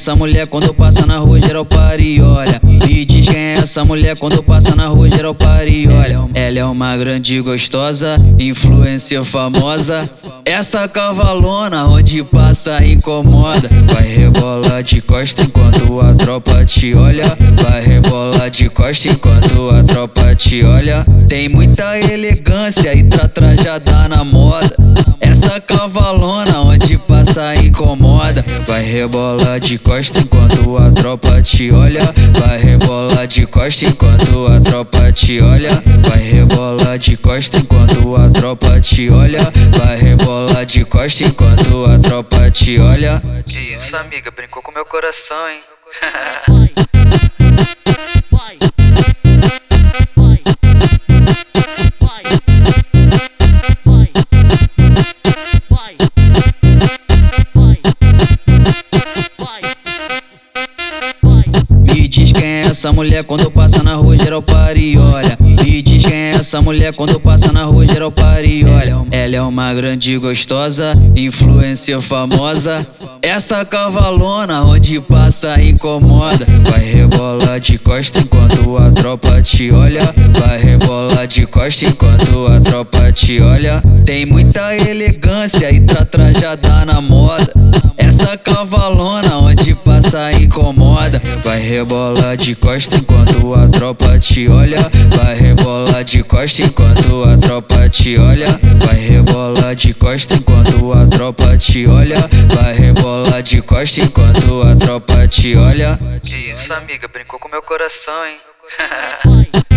essa mulher quando passa na rua, geral para e olha. Me diz quem é essa mulher quando passa na rua, geral para e olha. Ela é uma grande e gostosa, influência famosa. Essa cavalona onde passa incomoda. Vai rebolar de costa enquanto a tropa te olha. Vai rebolar de costa enquanto a tropa te olha. Tem muita elegância e tá trajada na moda. Essa cavalona incomoda. Vai rebolar de costa enquanto a tropa te olha. Vai rebolar de costa enquanto a tropa te olha. Vai rebolar de costa enquanto a tropa te olha. Vai rebolar de costa enquanto a tropa te olha. Que isso, amiga, brincou com meu coração, hein? essa mulher quando passa na rua, geral para e olha. Me diz quem é essa mulher quando passa na rua, geral para e olha. Ela é uma grande e gostosa, influência famosa. Essa cavalona onde passa incomoda. Vai rebolar de costa enquanto a tropa te olha. Vai rebolar de costa enquanto a tropa te olha. Tem muita elegância e tá trajada na moda. Essa cavalona onde passa incomoda. Vai rebolar de costa enquanto a tropa te olha. Vai rebolar de costa enquanto a tropa te olha. Vai rebolar de costa enquanto a tropa te olha. Vai rebolar de costa enquanto a tropa te olha. Isso, amiga, brincou com meu coração, hein?